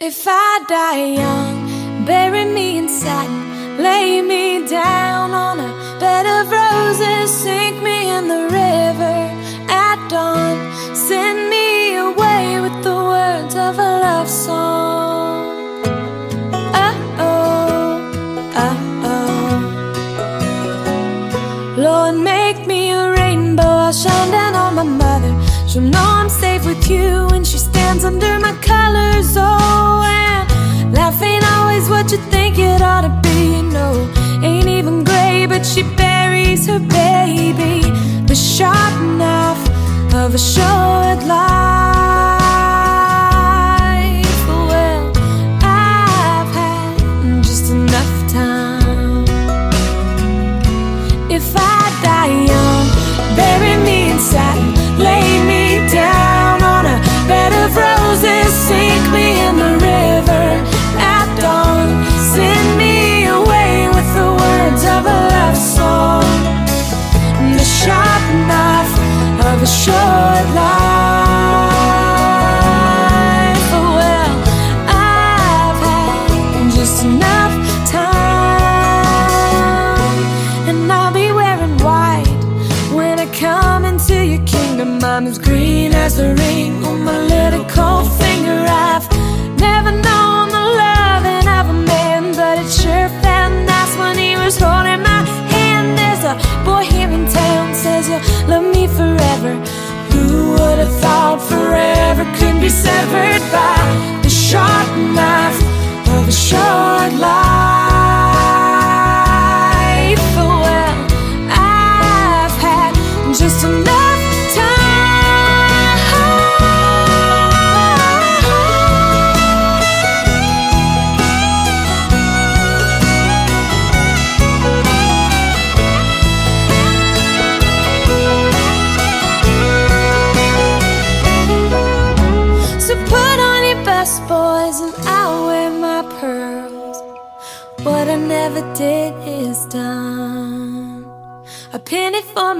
If I die young, bury me in satin, lay me down on a bed of roses, sink me in the river at dawn, send me away with the words of a love song. Oh oh, oh oh. Lord, make me a rainbow, I'll shine down on my mother. She'll know I'm safe with you when she stands under my colors. Oh, it ought to be. No, ain't even gray, but she buries her baby. The sharp knife of a short life. Thought forever could be severed by the sharp knife of a short life?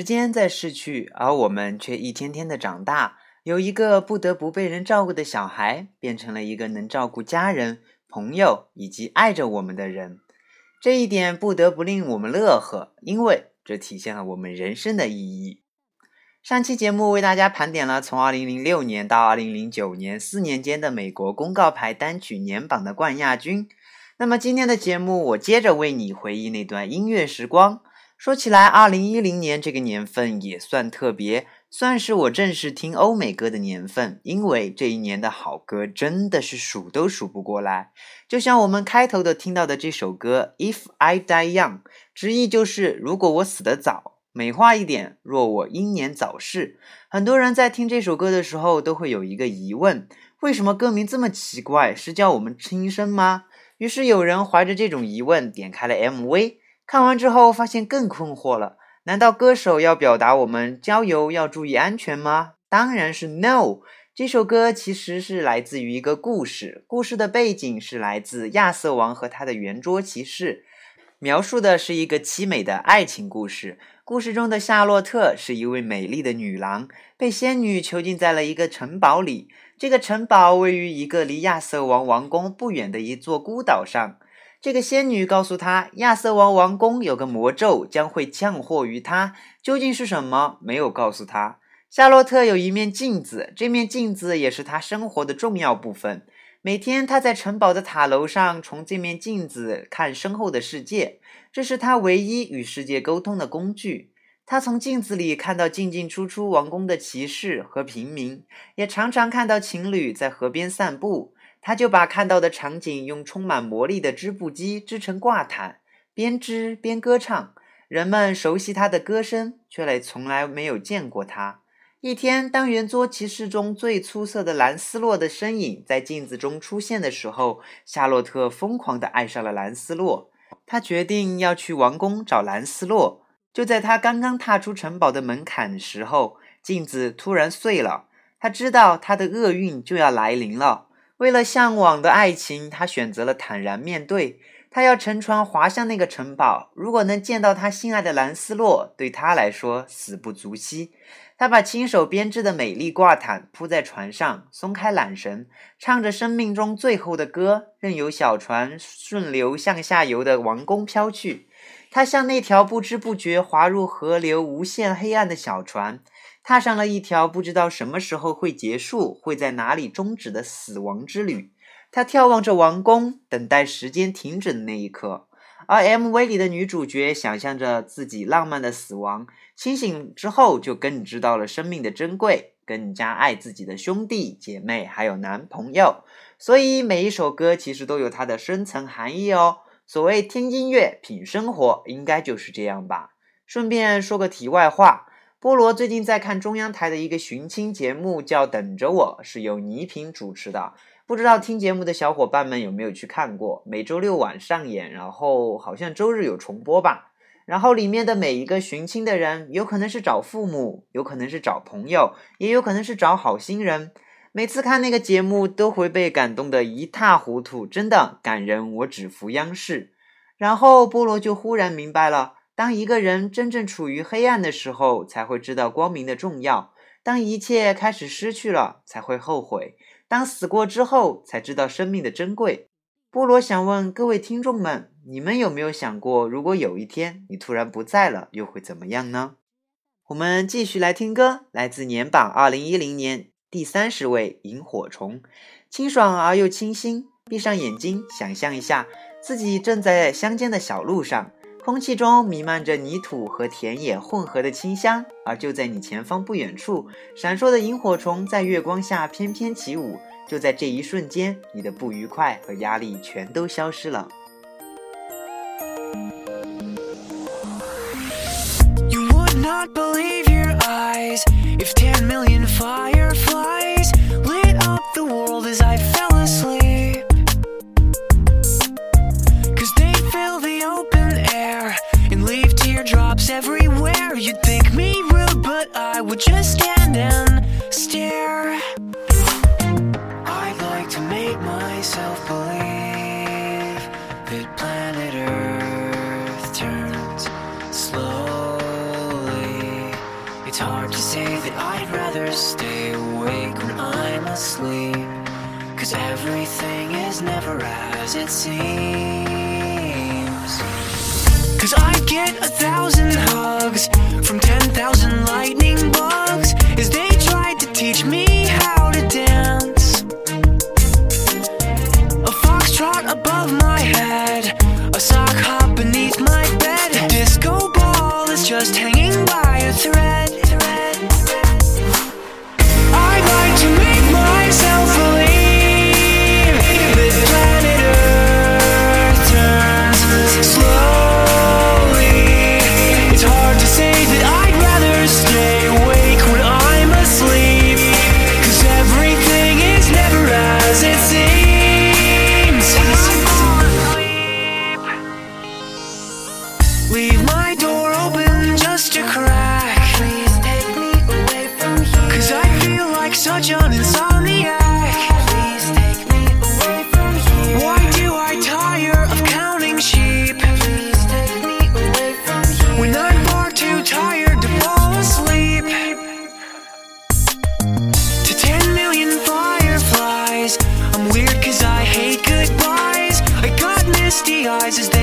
时间在逝去，而我们却一天天的长大。由一个不得不被人照顾的小孩，变成了一个能照顾家人、朋友以及爱着我们的人。这一点不得不令我们乐呵，因为这体现了我们人生的意义。上期节目为大家盘点了从2006年到2009年四年间的美国公告牌单曲年榜的冠亚军。那么今天的节目，我接着为你回忆那段音乐时光。说起来，2010年这个年份也算特别，算是我正式听欧美歌的年份，因为这一年的好歌真的是数都数不过来。就像我们开头的听到的这首歌《If I Die Young》，直译就是“如果我死得早”，美化一点，“若我英年早逝”。很多人在听这首歌的时候都会有一个疑问：为什么歌名这么奇怪？是叫我们轻生吗？于是有人怀着这种疑问点开了 MV，看完之后发现更困惑了。难道歌手要表达我们郊游要注意安全吗？当然是 no。这首歌其实是来自于一个故事，故事的背景是来自亚瑟王和他的圆桌骑士，描述的是一个凄美的爱情故事。故事中的夏洛特是一位美丽的女郎，被仙女囚禁在了一个城堡里。这个城堡位于一个离亚瑟王王宫不远的一座孤岛上。这个仙女告诉她，亚瑟王王宫有个魔咒将会降祸于她，究竟是什么？没有告诉她。夏洛特有一面镜子，这面镜子也是他生活的重要部分。每天，他在城堡的塔楼上从这面镜子看身后的世界，这是他唯一与世界沟通的工具。他从镜子里看到进进出出王宫的骑士和平民，也常常看到情侣在河边散步。他就把看到的场景用充满魔力的织布机织成挂毯，边织边歌唱。人们熟悉他的歌声，却来从来没有见过他。一天，当圆桌骑士中最出色的兰斯洛的身影在镜子中出现的时候，夏洛特疯狂地爱上了兰斯洛。他决定要去王宫找兰斯洛。就在他刚刚踏出城堡的门槛时候，镜子突然碎了。他知道他的厄运就要来临了。为了向往的爱情，他选择了坦然面对。他要乘船滑向那个城堡。如果能见到他心爱的兰斯洛，对他来说死不足惜。他把亲手编织的美丽挂毯铺在船上，松开缆绳，唱着生命中最后的歌，任由小船顺流向下游的王宫飘去。他像那条不知不觉滑入河流、无限黑暗的小船。踏上了一条不知道什么时候会结束、会在哪里终止的死亡之旅。他眺望着王宫，等待时间停止的那一刻。而 MV 里的女主角想象着自己浪漫的死亡，清醒之后就更知道了生命的珍贵，更加爱自己的兄弟姐妹还有男朋友。所以每一首歌其实都有它的深层含义哦。所谓听音乐品生活，应该就是这样吧。顺便说个题外话。菠萝最近在看中央台的一个寻亲节目，叫《等着我》，是由倪萍主持的。不知道听节目的小伙伴们有没有去看过？每周六晚上演，然后好像周日有重播吧。然后里面的每一个寻亲的人，有可能是找父母，有可能是找朋友，也有可能是找好心人。每次看那个节目，都会被感动得一塌糊涂，真的感人。我只服央视。然后菠萝就忽然明白了。当一个人真正处于黑暗的时候，才会知道光明的重要；当一切开始失去了，才会后悔；当死过之后，才知道生命的珍贵。菠萝想问各位听众们：你们有没有想过，如果有一天你突然不在了，又会怎么样呢？我们继续来听歌，来自年榜二零一零年第三十位《萤火虫》，清爽而又清新。闭上眼睛，想象一下自己正在乡间的小路上。空气中弥漫着泥土和田野混合的清香，而就在你前方不远处，闪烁的萤火虫在月光下翩翩起舞，就在这一瞬间，你的不愉快和压力全都消失了。you would not believe your eyes if ten million fireflies lit up the world as i fell asleep。just stand and stare. I'd like to make myself believe that planet Earth turns slowly. It's hard to say that I'd rather stay awake when I'm asleep. Cause everything is never as it seems. Cause I get a thousand hugs. rises.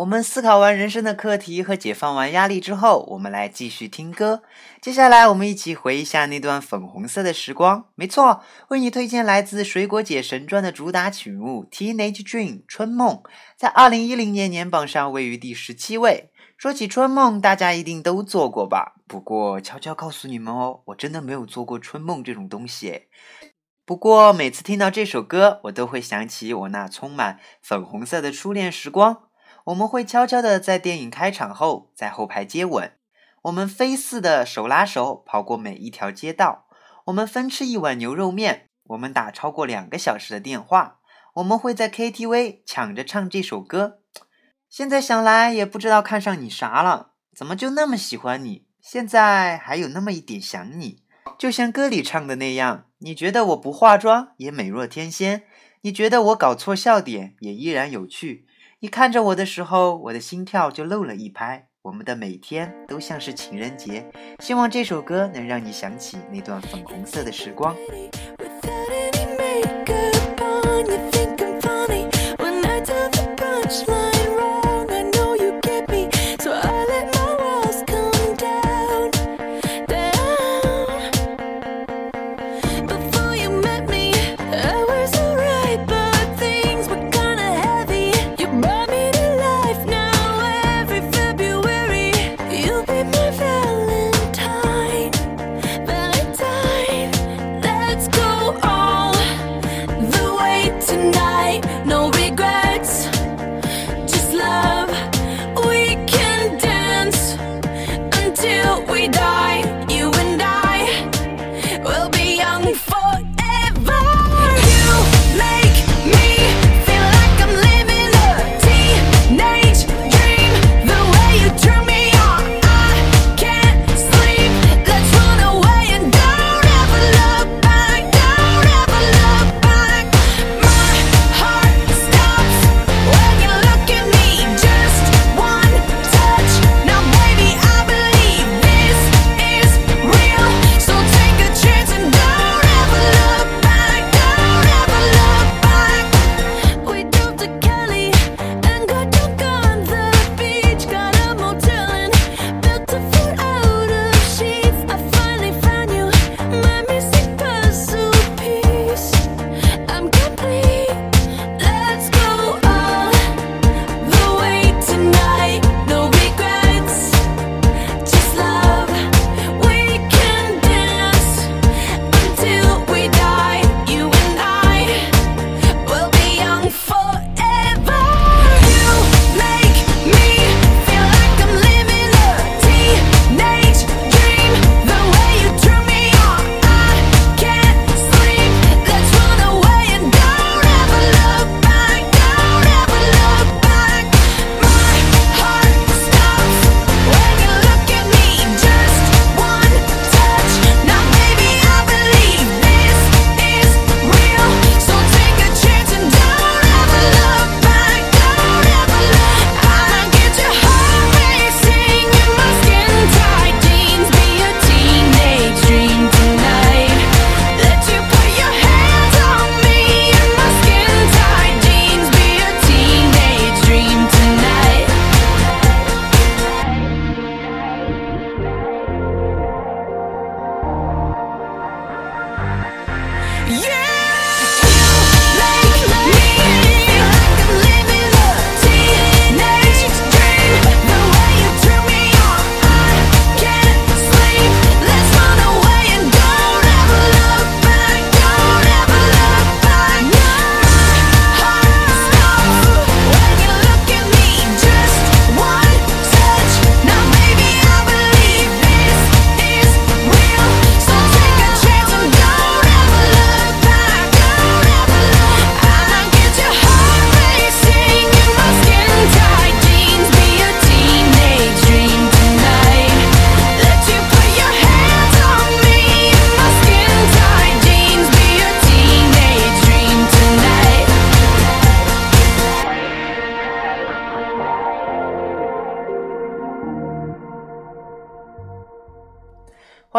我们思考完人生的课题和解放完压力之后，我们来继续听歌。接下来，我们一起回忆一下那段粉红色的时光。没错，为你推荐来自《水果姐神传》的主打曲目《Teenage Dream》春梦，在二零一零年年榜上位于第十七位。说起春梦，大家一定都做过吧？不过悄悄告诉你们哦，我真的没有做过春梦这种东西。不过每次听到这首歌，我都会想起我那充满粉红色的初恋时光。我们会悄悄的在电影开场后在后排接吻，我们飞似的手拉手跑过每一条街道，我们分吃一碗牛肉面，我们打超过两个小时的电话，我们会在 KTV 抢着唱这首歌。现在想来也不知道看上你啥了，怎么就那么喜欢你？现在还有那么一点想你，就像歌里唱的那样，你觉得我不化妆也美若天仙，你觉得我搞错笑点也依然有趣。你看着我的时候，我的心跳就漏了一拍。我们的每天都像是情人节，希望这首歌能让你想起那段粉红色的时光。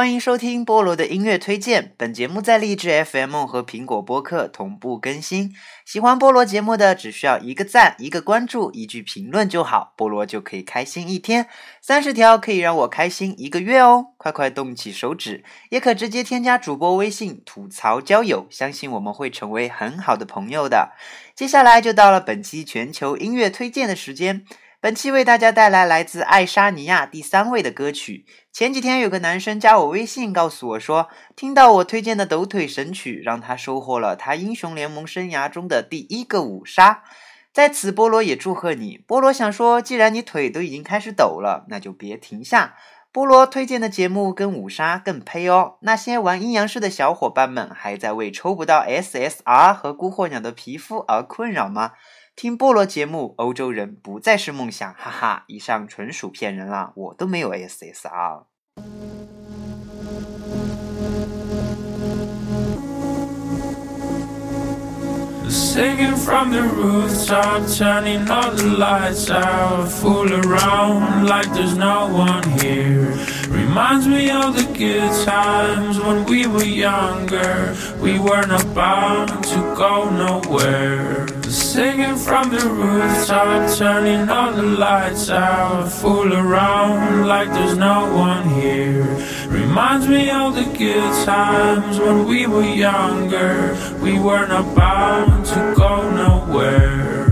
欢迎收听菠萝的音乐推荐。本节目在荔枝 FM 和苹果播客同步更新。喜欢菠萝节目的，只需要一个赞、一个关注、一句评论就好，菠萝就可以开心一天。三十条可以让我开心一个月哦！快快动起手指，也可直接添加主播微信吐槽交友，相信我们会成为很好的朋友的。接下来就到了本期全球音乐推荐的时间。本期为大家带来来自爱沙尼亚第三位的歌曲。前几天有个男生加我微信，告诉我说，听到我推荐的抖腿神曲，让他收获了他英雄联盟生涯中的第一个五杀。在此，菠萝也祝贺你。菠萝想说，既然你腿都已经开始抖了，那就别停下。菠萝推荐的节目跟五杀更配哦。那些玩阴阳师的小伙伴们，还在为抽不到 SSR 和孤火鸟的皮肤而困扰吗？听菠萝节目，欧洲人不再是梦想，哈哈！以上纯属骗人啦，我都没有 SSR。Singing from the rooftop, turning all the lights out. Fool around like there's no one here. Reminds me of the good times when we were younger. We weren't bound to go nowhere. Singing from the rooftop, turning all the lights out. Fool around like there's no one here. Reminds me of the good times when we were younger. We weren't bound to go nowhere.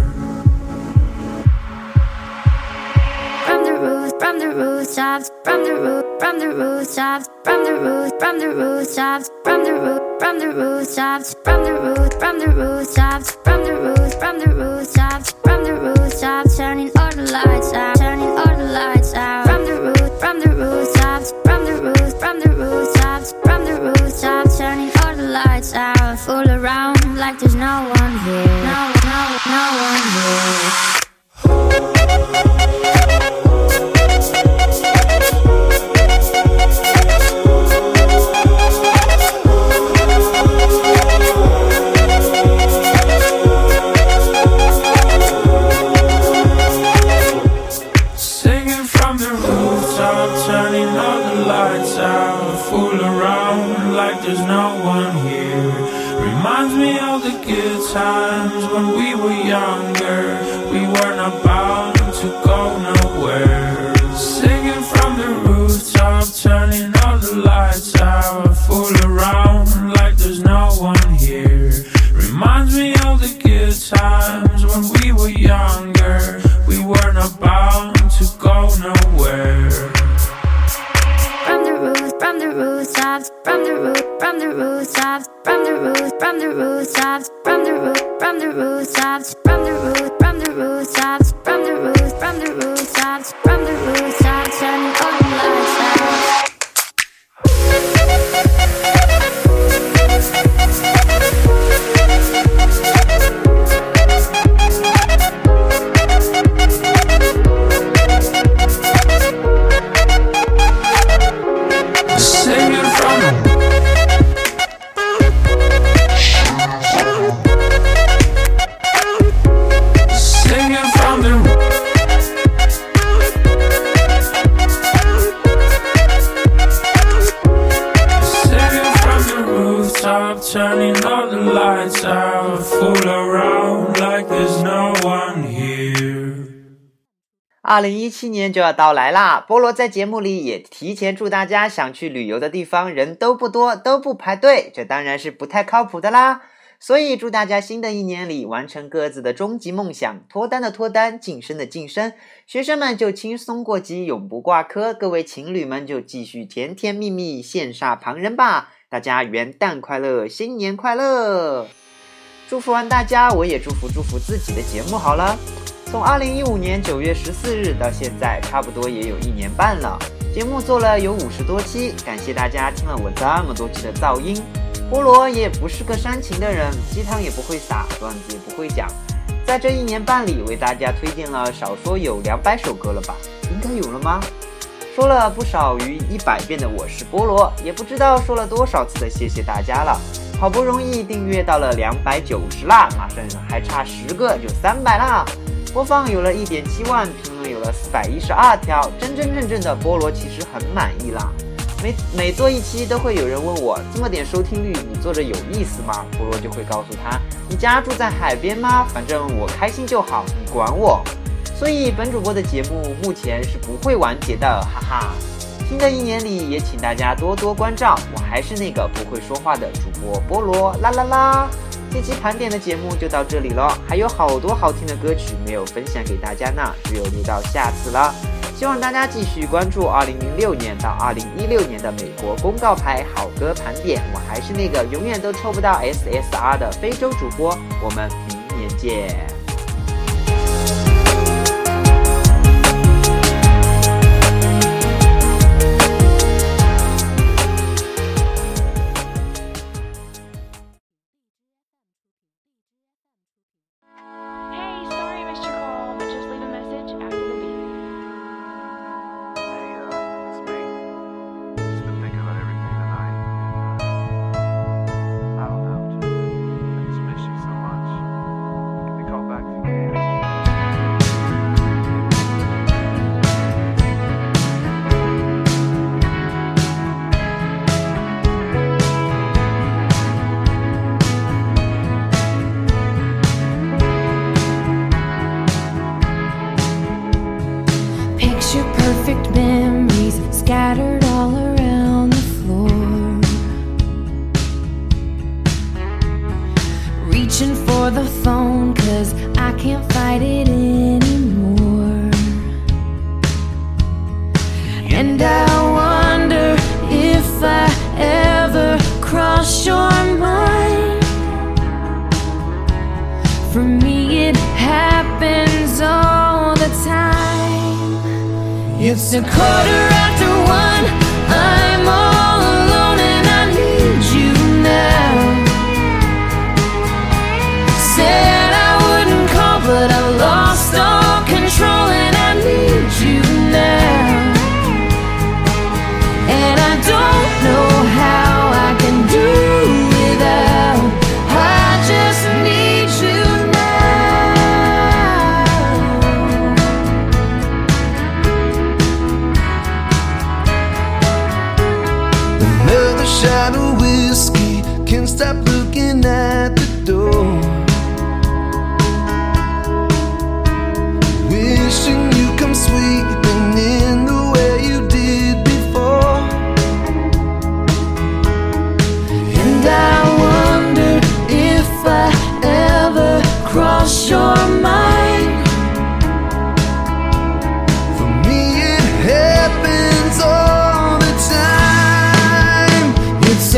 From the roof, from the rooftops, from the roof, from the rooftops, from the roof, from the rooftops, from the roof, from the rooftops, from the roof, from the rooftops, from the roof, from the rooftops, from the rooftops, turning all the lights out, turning all the lights out. From the roof, from the rooftops, from the roof, from the rooftops, from the rooftops, turning 二零一七年就要到来啦！菠萝在节目里也提前祝大家想去旅游的地方人都不多，都不排队，这当然是不太靠谱的啦。所以祝大家新的一年里完成各自的终极梦想，脱单的脱单，晋升的晋升。学生们就轻松过级，永不挂科；各位情侣们就继续甜甜蜜蜜，羡煞旁人吧！大家元旦快乐，新年快乐！祝福完大家，我也祝福祝福自己的节目好了。从二零一五年九月十四日到现在，差不多也有一年半了。节目做了有五十多期，感谢大家听了我这么多期的噪音。菠萝也不是个煽情的人，鸡汤也不会撒，段子也不会讲。在这一年半里，为大家推荐了少说有两百首歌了吧？应该有了吗？说了不少于一百遍的我是菠萝，也不知道说了多少次的谢谢大家了。好不容易订阅到了两百九十啦，马上还差十个就三百啦。播放有了一点七万，评论有了四百一十二条，真真正正的菠萝其实很满意啦。每每做一期都会有人问我，这么点收听率，你做着有意思吗？菠萝就会告诉他，你家住在海边吗？反正我开心就好，你管我。所以本主播的节目目前是不会完结的，哈哈。新的一年里，也请大家多多关照，我还是那个不会说话的主播菠萝，啦啦啦。这期盘点的节目就到这里了，还有好多好听的歌曲没有分享给大家呢，只有留到下次了。希望大家继续关注2006年到2016年的美国公告牌好歌盘点。我还是那个永远都抽不到 SSR 的非洲主播，我们明年见。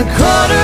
A quarter